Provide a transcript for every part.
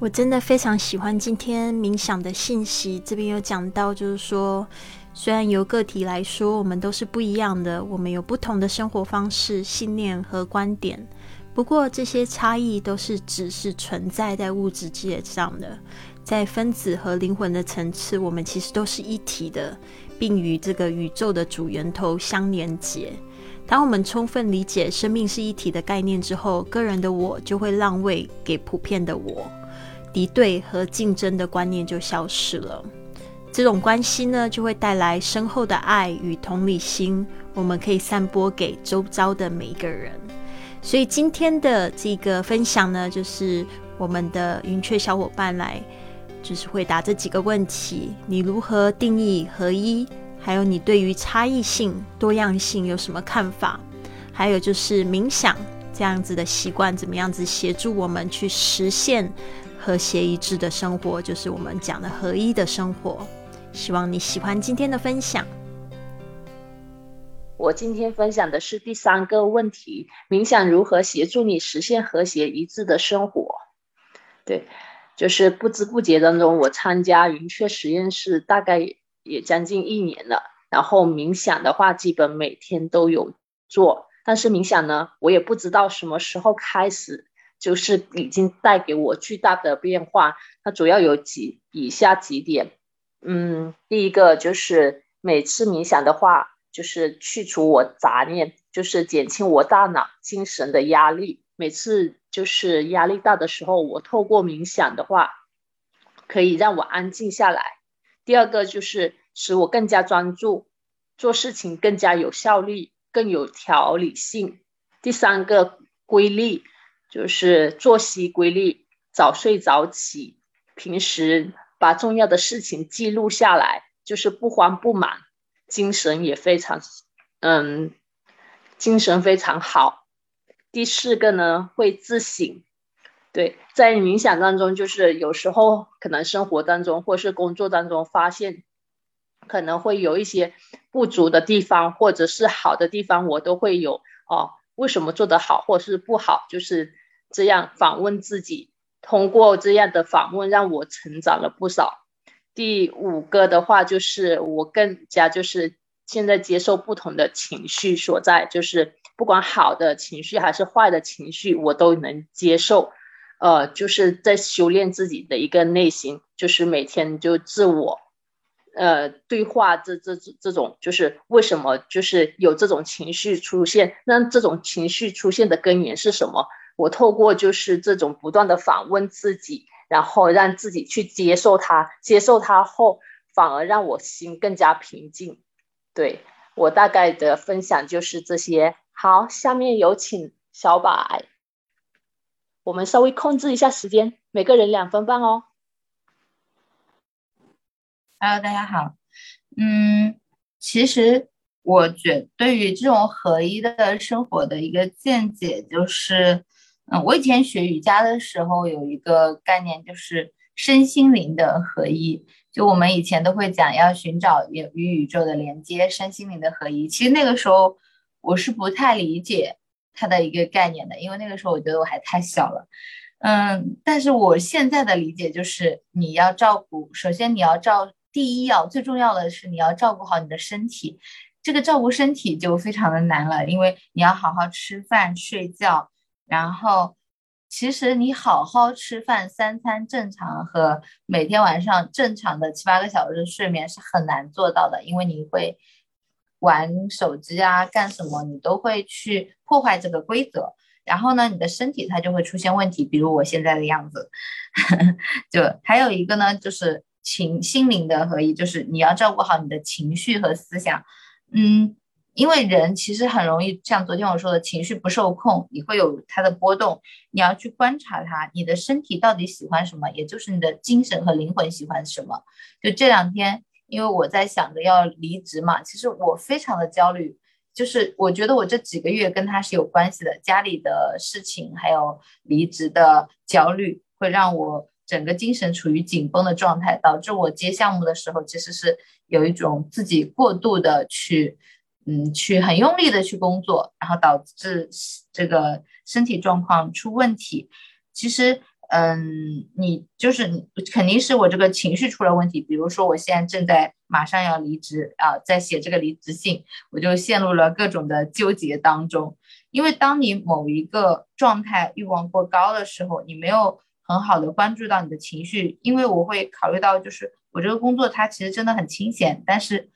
我真的非常喜欢今天冥想的信息。这边有讲到，就是说，虽然由个体来说，我们都是不一样的，我们有不同的生活方式、信念和观点。不过，这些差异都是只是存在在物质界上的，在分子和灵魂的层次，我们其实都是一体的，并与这个宇宙的主源头相连接。当我们充分理解生命是一体的概念之后，个人的我就会让位给普遍的我。敌对和竞争的观念就消失了，这种关系呢，就会带来深厚的爱与同理心，我们可以散播给周遭的每一个人。所以今天的这个分享呢，就是我们的云雀小伙伴来，就是回答这几个问题：你如何定义合一？还有你对于差异性、多样性有什么看法？还有就是冥想这样子的习惯，怎么样子协助我们去实现？和谐一致的生活，就是我们讲的合一的生活。希望你喜欢今天的分享。我今天分享的是第三个问题：冥想如何协助你实现和谐一致的生活？对，就是不知不觉当中，我参加云雀实验室大概也将近一年了。然后冥想的话，基本每天都有做。但是冥想呢，我也不知道什么时候开始。就是已经带给我巨大的变化，它主要有几以下几点，嗯，第一个就是每次冥想的话，就是去除我杂念，就是减轻我大脑精神的压力。每次就是压力大的时候，我透过冥想的话，可以让我安静下来。第二个就是使我更加专注，做事情更加有效率，更有条理性。第三个规律。就是作息规律，早睡早起，平时把重要的事情记录下来，就是不慌不忙，精神也非常，嗯，精神非常好。第四个呢，会自省。对，在冥想当中，就是有时候可能生活当中或是工作当中发现，可能会有一些不足的地方，或者是好的地方，我都会有哦。为什么做得好，或是不好，就是这样访问自己。通过这样的访问，让我成长了不少。第五个的话，就是我更加就是现在接受不同的情绪所在，就是不管好的情绪还是坏的情绪，我都能接受。呃，就是在修炼自己的一个内心，就是每天就自我。呃，对话这这这这种就是为什么就是有这种情绪出现？那这种情绪出现的根源是什么？我透过就是这种不断的反问自己，然后让自己去接受它，接受它后，反而让我心更加平静。对我大概的分享就是这些。好，下面有请小柏，我们稍微控制一下时间，每个人两分半哦。Hello，大家好。嗯，其实我觉对于这种合一的生活的一个见解，就是，嗯，我以前学瑜伽的时候有一个概念，就是身心灵的合一。就我们以前都会讲要寻找与与宇宙的连接，身心灵的合一。其实那个时候我是不太理解它的一个概念的，因为那个时候我觉得我还太小了。嗯，但是我现在的理解就是，你要照顾，首先你要照。第一要最重要的是你要照顾好你的身体，这个照顾身体就非常的难了，因为你要好好吃饭睡觉，然后其实你好好吃饭三餐正常和每天晚上正常的七八个小时的睡眠是很难做到的，因为你会玩手机啊干什么你都会去破坏这个规则，然后呢你的身体它就会出现问题，比如我现在的样子，就还有一个呢就是。情心灵的合一，就是你要照顾好你的情绪和思想，嗯，因为人其实很容易像昨天我说的，情绪不受控，你会有它的波动，你要去观察它，你的身体到底喜欢什么，也就是你的精神和灵魂喜欢什么。就这两天，因为我在想着要离职嘛，其实我非常的焦虑，就是我觉得我这几个月跟他是有关系的，家里的事情还有离职的焦虑，会让我。整个精神处于紧绷的状态，导致我接项目的时候，其实是有一种自己过度的去，嗯，去很用力的去工作，然后导致这个身体状况出问题。其实，嗯，你就是肯定是我这个情绪出了问题。比如说，我现在正在马上要离职啊，在写这个离职信，我就陷入了各种的纠结当中。因为当你某一个状态欲望过高的时候，你没有很好的关注到你的情绪。因为我会考虑到，就是我这个工作它其实真的很清闲，但是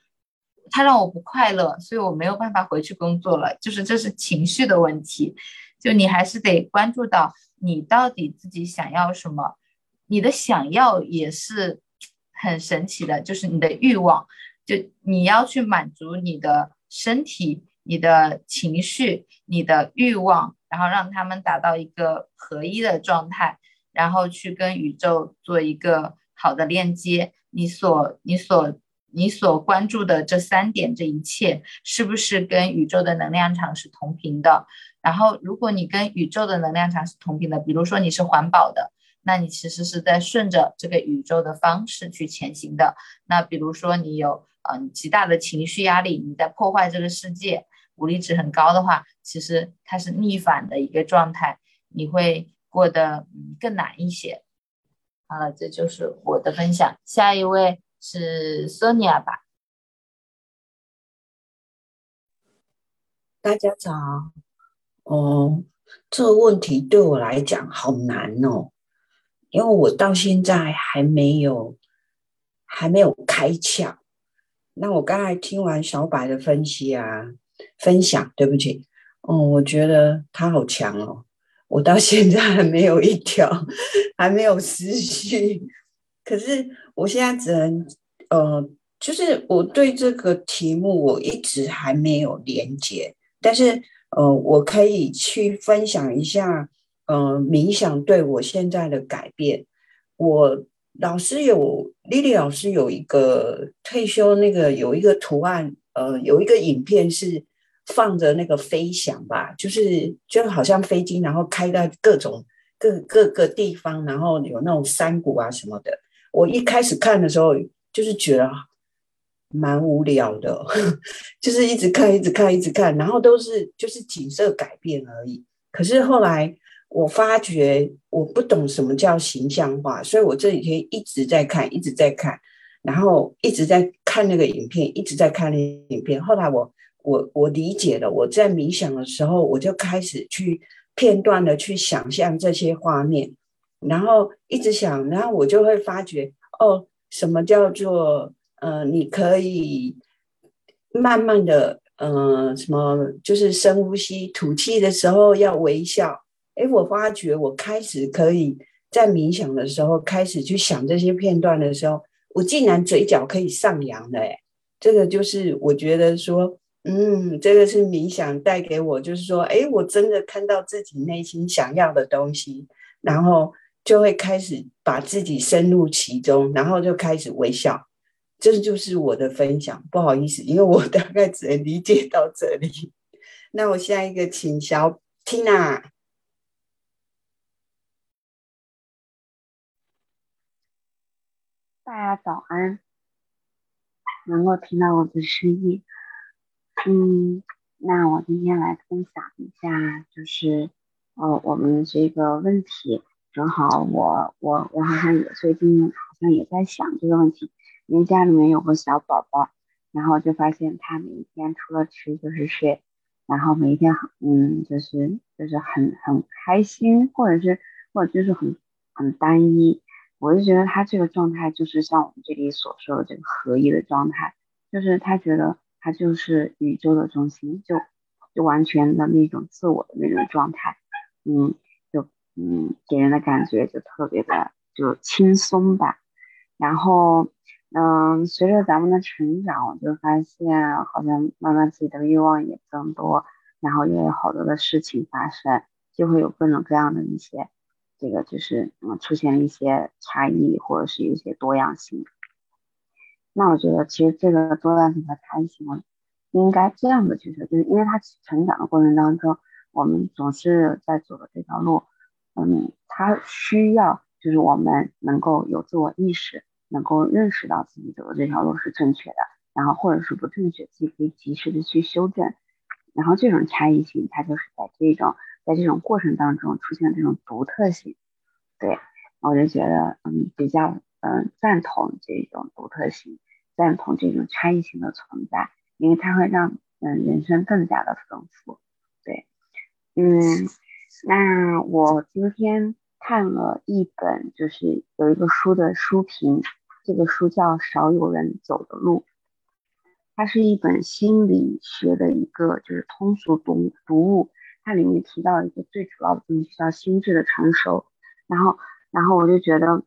它让我不快乐，所以我没有办法回去工作了。就是这是情绪的问题，就你还是得关注到。你到底自己想要什么？你的想要也是很神奇的，就是你的欲望，就你要去满足你的身体、你的情绪、你的欲望，然后让他们达到一个合一的状态，然后去跟宇宙做一个好的链接。你所、你所、你所关注的这三点，这一切是不是跟宇宙的能量场是同频的？然后，如果你跟宇宙的能量场是同频的，比如说你是环保的，那你其实是在顺着这个宇宙的方式去前行的。那比如说你有嗯极大的情绪压力，你在破坏这个世界，武力值很高的话，其实它是逆反的一个状态，你会过得更难一些。好了，这就是我的分享。下一位是 Sonia 吧？大家早。哦，这个问题对我来讲好难哦，因为我到现在还没有还没有开窍。那我刚才听完小白的分析啊，分享，对不起，哦，我觉得他好强哦，我到现在还没有一条，还没有思绪。可是我现在只能，呃，就是我对这个题目我一直还没有连接，但是。呃，我可以去分享一下，呃，冥想对我现在的改变。我老师有丽丽老师有一个退休那个有一个图案，呃，有一个影片是放着那个飞翔吧，就是就好像飞机，然后开到各种各各个地方，然后有那种山谷啊什么的。我一开始看的时候，就是觉得。蛮无聊的，就是一直看，一直看，一直看，然后都是就是景色改变而已。可是后来我发觉我不懂什么叫形象化，所以我这几天一直在看，一直在看，然后一直在看那个影片，一直在看那影片。后来我我我理解了，我在冥想的时候，我就开始去片段的去想象这些画面，然后一直想，然后我就会发觉哦，什么叫做。呃，你可以慢慢的，呃，什么就是深呼吸、吐气的时候要微笑。哎，我发觉我开始可以在冥想的时候开始去想这些片段的时候，我竟然嘴角可以上扬了。哎，这个就是我觉得说，嗯，这个是冥想带给我，就是说，哎，我真的看到自己内心想要的东西，然后就会开始把自己深入其中，然后就开始微笑。这就是我的分享，不好意思，因为我大概只能理解到这里。那我下一个请小 Tina。大家早安，能够听到我的声音。嗯，那我今天来分享一下，就是呃，我们这个问题，正好我我我好像也最近好像也在想这个问题。因为家里面有个小宝宝，然后就发现他每天除了吃就是睡，然后每一天很嗯就是就是很很开心，或者是或者就是很很单一。我就觉得他这个状态就是像我们这里所说的这个合一的状态，就是他觉得他就是宇宙的中心，就就完全的那种自我的那种状态，嗯，就嗯给人的感觉就特别的就轻松吧，然后。嗯，随着咱们的成长，我就发现好像慢慢自己的欲望也增多，然后也有好多的事情发生，就会有各种各样的一些，这个就是嗯出现一些差异或者是一些多样性。那我觉得其实这个多段性和差异性，应该这样的去说，就是因为他成长的过程当中，我们总是在走的这条路，嗯，他需要就是我们能够有自我意识。能够认识到自己走的这条路是正确的，然后或者是不正确，自己可以及时的去修正。然后这种差异性，它就是在这种在这种过程当中出现这种独特性。对，我就觉得嗯比较嗯赞同这种独特性，赞同这种差异性的存在，因为它会让嗯人生更加的丰富。对，嗯，那我今天看了一本，就是有一个书的书评，这个书叫《少有人走的路》。它是一本心理学的一个就是通俗读读物，它里面提到一个最主要的东西叫心智的成熟，然后然后我就觉得，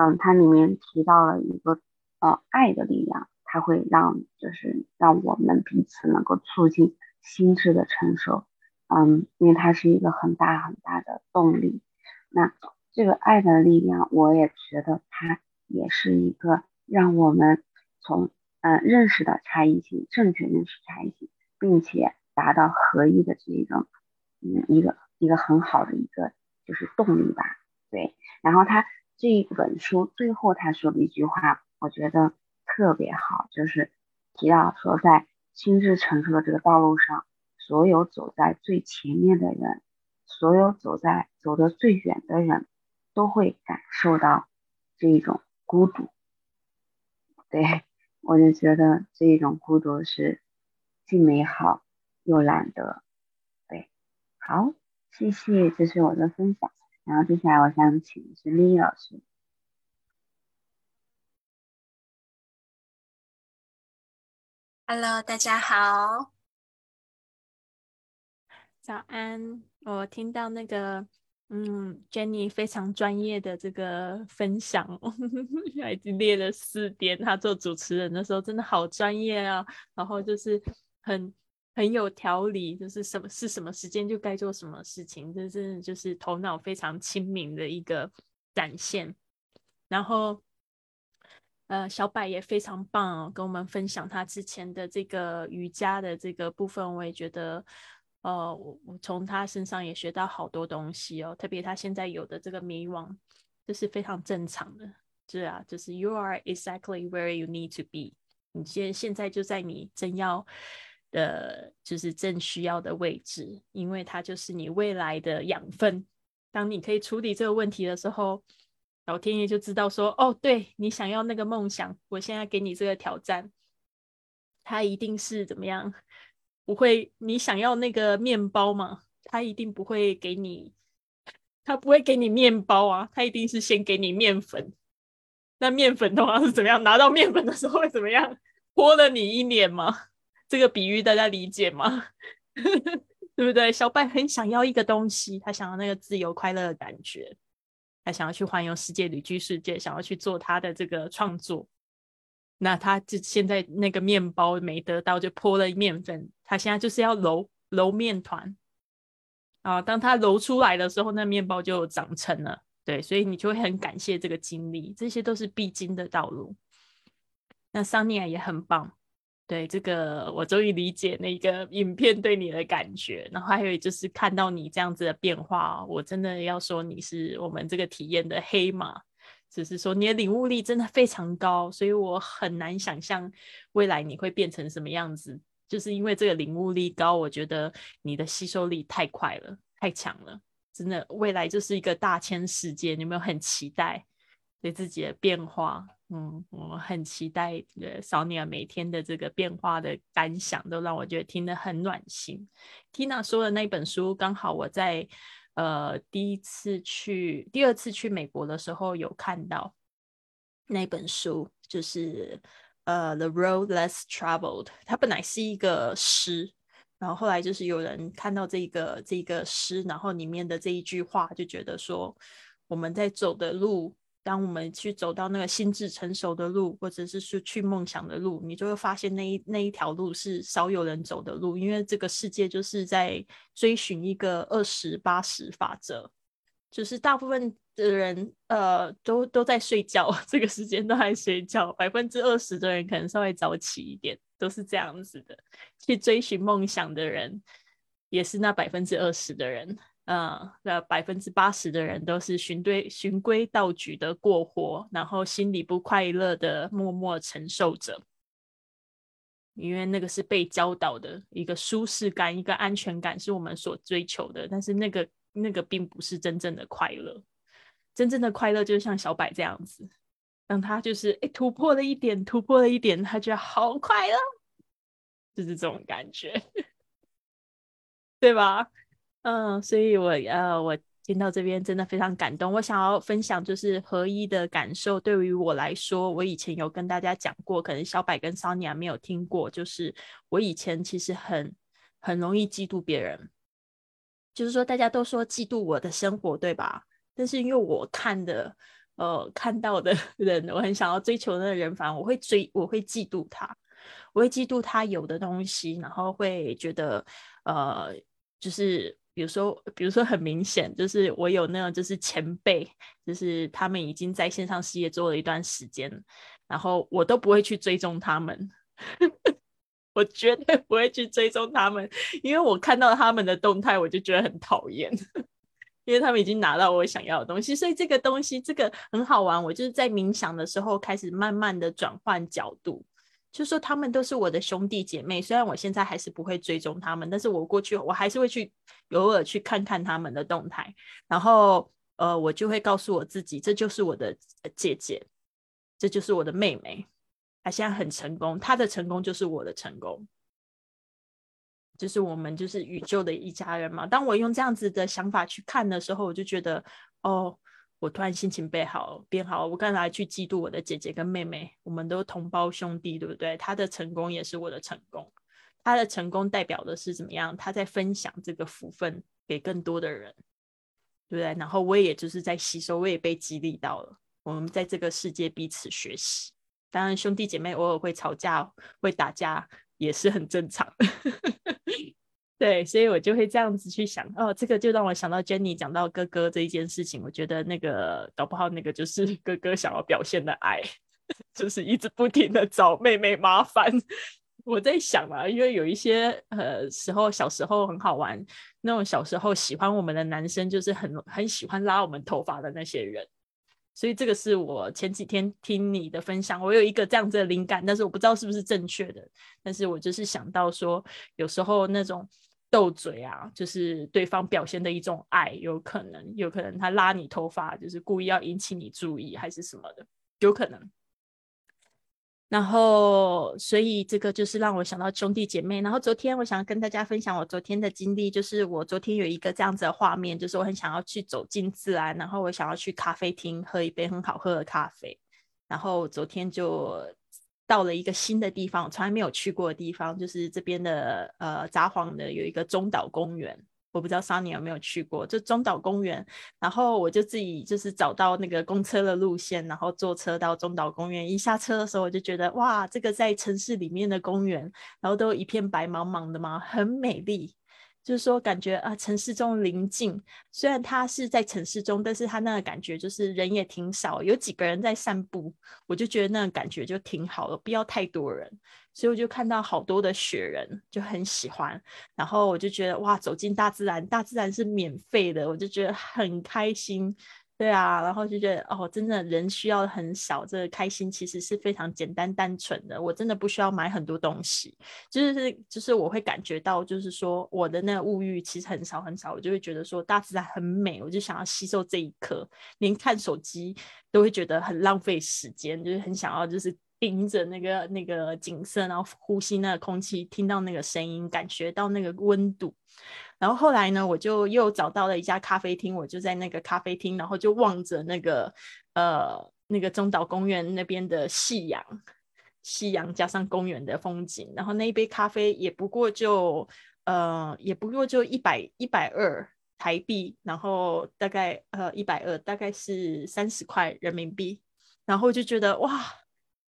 嗯，它里面提到了一个呃爱的力量，它会让就是让我们彼此能够促进心智的成熟，嗯，因为它是一个很大很大的动力。那这个爱的力量，我也觉得它也是一个让我们从嗯，认识的差异性，正确认识差异性，并且达到合一的这种，嗯，一个一个很好的一个就是动力吧。对，然后他这一本书最后他说的一句话，我觉得特别好，就是提到说，在心智成熟的这个道路上，所有走在最前面的人，所有走在走得最远的人，都会感受到这种孤独。对。我就觉得这一种孤独是既美好又难得，对，好，谢谢，这是我的分享。然后接下来我想请是丽丽老师。Hello，大家好，早安。我听到那个。嗯，Jenny 非常专业的这个分享，已经列了四点。他做主持人的时候真的好专业啊，然后就是很很有条理，就是什么是什么时间就该做什么事情，这真的就是头脑非常清明的一个展现。然后，呃，小柏也非常棒哦，跟我们分享他之前的这个瑜伽的这个部分，我也觉得。呃，我我从他身上也学到好多东西哦，特别他现在有的这个迷惘，这是非常正常的，是啊，就是 you are exactly where you need to be，你现现在就在你正要的，就是正需要的位置，因为它就是你未来的养分。当你可以处理这个问题的时候，老天爷就知道说，哦，对你想要那个梦想，我现在给你这个挑战，它一定是怎么样？不会，你想要那个面包吗？他一定不会给你，他不会给你面包啊，他一定是先给你面粉。那面粉的话是怎么样？拿到面粉的时候会怎么样？泼了你一脸吗？这个比喻大家理解吗？对不对？小白很想要一个东西，他想要那个自由快乐的感觉，他想要去环游世界、旅居世界，想要去做他的这个创作。那他就现在那个面包没得到，就泼了面粉。他现在就是要揉揉面团啊。当他揉出来的时候，那面包就长成了。对，所以你就会很感谢这个经历，这些都是必经的道路。那桑尼亚也很棒，对这个我终于理解那个影片对你的感觉。然后还有就是看到你这样子的变化，我真的要说你是我们这个体验的黑马。只是说你的领悟力真的非常高，所以我很难想象未来你会变成什么样子。就是因为这个领悟力高，我觉得你的吸收力太快了，太强了。真的，未来就是一个大千世界，你有没有很期待对自己的变化？嗯，我很期待呃，少尼尔每天的这个变化的感想，都让我觉得听得很暖心。Tina 说的那本书，刚好我在。呃，第一次去，第二次去美国的时候有看到那本书，就是呃《The Road Less Traveled》。它本来是一个诗，然后后来就是有人看到这个这个诗，然后里面的这一句话，就觉得说我们在走的路。当我们去走到那个心智成熟的路，或者是说去梦想的路，你就会发现那一那一条路是少有人走的路，因为这个世界就是在追寻一个二十八十法则，就是大部分的人呃都都在睡觉，这个时间都在睡觉，百分之二十的人可能稍微早起一点，都是这样子的。去追寻梦想的人，也是那百分之二十的人。嗯，那百分之八十的人都是循规循规蹈矩的过活，然后心里不快乐的默默承受着，因为那个是被教导的一个舒适感、一个安全感是我们所追求的，但是那个那个并不是真正的快乐，真正的快乐就像小柏这样子，让他就是哎突破了一点，突破了一点，他觉得好快乐，就是这种感觉，对吧？嗯，所以我呃我。听到这边真的非常感动，我想要分享就是合一的感受。对于我来说，我以前有跟大家讲过，可能小柏跟 Sonia 没有听过，就是我以前其实很很容易嫉妒别人，就是说大家都说嫉妒我的生活，对吧？但是因为我看的呃看到的人，我很想要追求那个人，反而我会追，我会嫉妒他，我会嫉妒他有的东西，然后会觉得呃就是。比如说，比如说很明显，就是我有那种就是前辈，就是他们已经在线上事业做了一段时间，然后我都不会去追踪他们，我绝对不会去追踪他们，因为我看到他们的动态，我就觉得很讨厌，因为他们已经拿到我想要的东西，所以这个东西这个很好玩，我就是在冥想的时候开始慢慢的转换角度。就说他们都是我的兄弟姐妹，虽然我现在还是不会追踪他们，但是我过去我还是会去偶尔去看看他们的动态，然后呃，我就会告诉我自己，这就是我的姐姐，这就是我的妹妹，她现在很成功，她的成功就是我的成功，就是我们就是宇宙的一家人嘛。当我用这样子的想法去看的时候，我就觉得哦。我突然心情变好，变好。我刚才去嫉妒我的姐姐跟妹妹，我们都同胞兄弟，对不对？他的成功也是我的成功，他的成功代表的是怎么样？他在分享这个福分给更多的人，对不对？然后我也就是在吸收，我也被激励到了。我们在这个世界彼此学习，当然兄弟姐妹偶尔会吵架、会打架，也是很正常。对，所以我就会这样子去想，哦，这个就让我想到 Jenny 讲到哥哥这一件事情，我觉得那个搞不好那个就是 哥哥想要表现的爱，就是一直不停的找妹妹麻烦。我在想啊，因为有一些呃时候小时候很好玩，那种小时候喜欢我们的男生，就是很很喜欢拉我们头发的那些人，所以这个是我前几天听你的分享，我有一个这样子的灵感，但是我不知道是不是正确的，但是我就是想到说，有时候那种。斗嘴啊，就是对方表现的一种爱，有可能，有可能他拉你头发，就是故意要引起你注意，还是什么的，有可能。然后，所以这个就是让我想到兄弟姐妹。然后昨天我想跟大家分享我昨天的经历，就是我昨天有一个这样子的画面，就是我很想要去走进自然，然后我想要去咖啡厅喝一杯很好喝的咖啡，然后昨天就。到了一个新的地方，从来没有去过的地方，就是这边的呃札幌的有一个中岛公园，我不知道 Sunny 有没有去过，就中岛公园。然后我就自己就是找到那个公车的路线，然后坐车到中岛公园。一下车的时候，我就觉得哇，这个在城市里面的公园，然后都一片白茫茫的嘛，很美丽。就是说，感觉啊，城市中宁静。虽然它是在城市中，但是它那个感觉就是人也挺少，有几个人在散步，我就觉得那个感觉就挺好的，不要太多人。所以我就看到好多的雪人，就很喜欢。然后我就觉得哇，走进大自然，大自然是免费的，我就觉得很开心。对啊，然后就觉得哦，真的人需要很少，这个开心其实是非常简单单纯的。我真的不需要买很多东西，就是就是我会感觉到，就是说我的那个物欲其实很少很少，我就会觉得说大自然很美，我就想要吸收这一刻。连看手机都会觉得很浪费时间，就是很想要就是盯着那个那个景色，然后呼吸那个空气，听到那个声音，感觉到那个温度。然后后来呢，我就又找到了一家咖啡厅，我就在那个咖啡厅，然后就望着那个呃那个中岛公园那边的夕阳，夕阳加上公园的风景，然后那一杯咖啡也不过就呃也不过就一百一百二台币，然后大概呃一百二大概是三十块人民币，然后就觉得哇，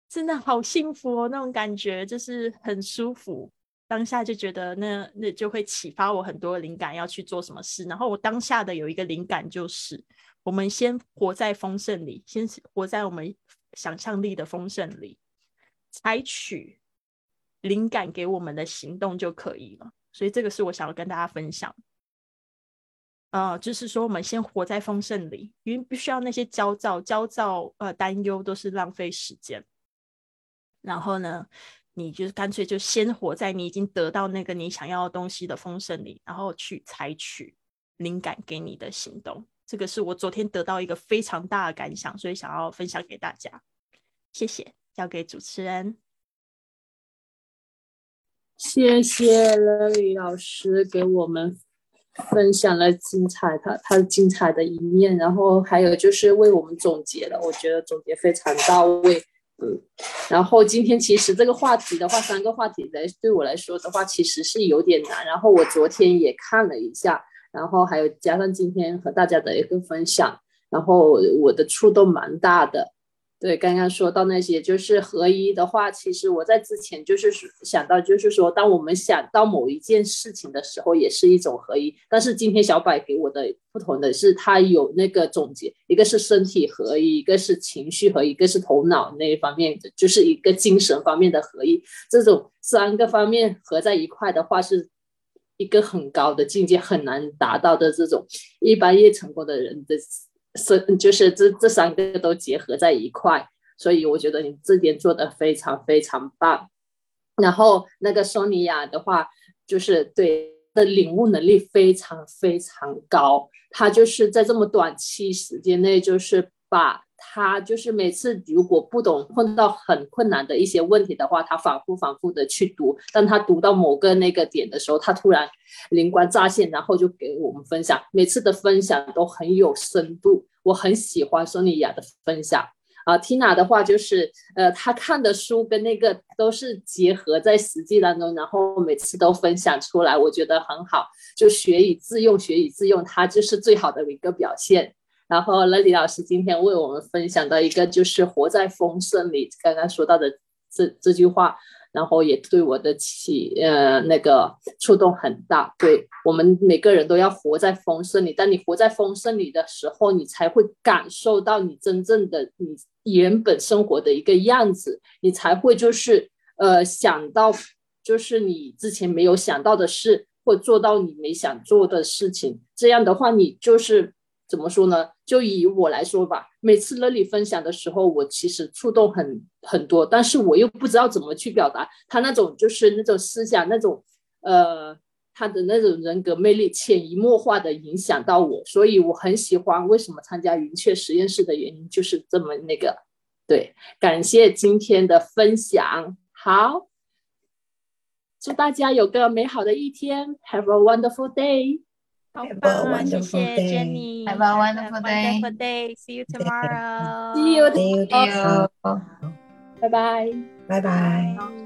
真的好幸福哦，那种感觉就是很舒服。当下就觉得那那就会启发我很多灵感，要去做什么事。然后我当下的有一个灵感就是，我们先活在丰盛里，先活在我们想象力的丰盛里，采取灵感给我们的行动就可以了。所以这个是我想要跟大家分享。呃，就是说我们先活在丰盛里，因为不需要那些焦躁、焦躁呃担忧都是浪费时间。然后呢？你就是干脆就先活在你已经得到那个你想要的东西的丰盛里，然后去采取灵感给你的行动，这个是我昨天得到一个非常大的感想，所以想要分享给大家。谢谢，交给主持人。谢谢李老师给我们分享了精彩他他精彩的一面，然后还有就是为我们总结了，我觉得总结非常到位。嗯，然后今天其实这个话题的话，三个话题来对我来说的话，其实是有点难。然后我昨天也看了一下，然后还有加上今天和大家的一个分享，然后我的触动蛮大的。对，刚刚说到那些就是合一的话，其实我在之前就是想到，就是说，当我们想到某一件事情的时候，也是一种合一。但是今天小柏给我的不同的是，他有那个总结，一个是身体合一，一个是情绪合一，一个是头脑那一方面的，就是一个精神方面的合一。这种三个方面合在一块的话，是一个很高的境界，很难达到的这种一般越成功的人的。是，就是这这三个都结合在一块，所以我觉得你这点做的非常非常棒。然后那个索尼娅的话，就是对的领悟能力非常非常高，她就是在这么短期时间内，就是把。他就是每次如果不懂碰到很困难的一些问题的话，他反复反复的去读。当他读到某个那个点的时候，他突然灵光乍现，然后就给我们分享。每次的分享都很有深度，我很喜欢索尼娅的分享啊。Tina 的话就是，呃，他看的书跟那个都是结合在实际当中，然后每次都分享出来，我觉得很好。就学以致用，学以致用，他就是最好的一个表现。然后，那李老师今天为我们分享的一个就是“活在丰盛里”，刚刚说到的这这句话，然后也对我的启呃那个触动很大。对我们每个人都要活在丰盛里，当你活在丰盛里的时候，你才会感受到你真正的你原本生活的一个样子，你才会就是呃想到就是你之前没有想到的事，或做到你没想做的事情。这样的话，你就是。怎么说呢？就以我来说吧，每次乐里分享的时候，我其实触动很很多，但是我又不知道怎么去表达他那种就是那种思想那种呃他的那种人格魅力潜移默化的影响到我，所以我很喜欢。为什么参加云雀实验室的原因就是这么那个。对，感谢今天的分享，好，祝大家有个美好的一天，Have a wonderful day。好棒！谢谢 Jenny。Have a wonderful day. Wonderful day. See you tomorrow. See you. See you. 拜拜。拜拜。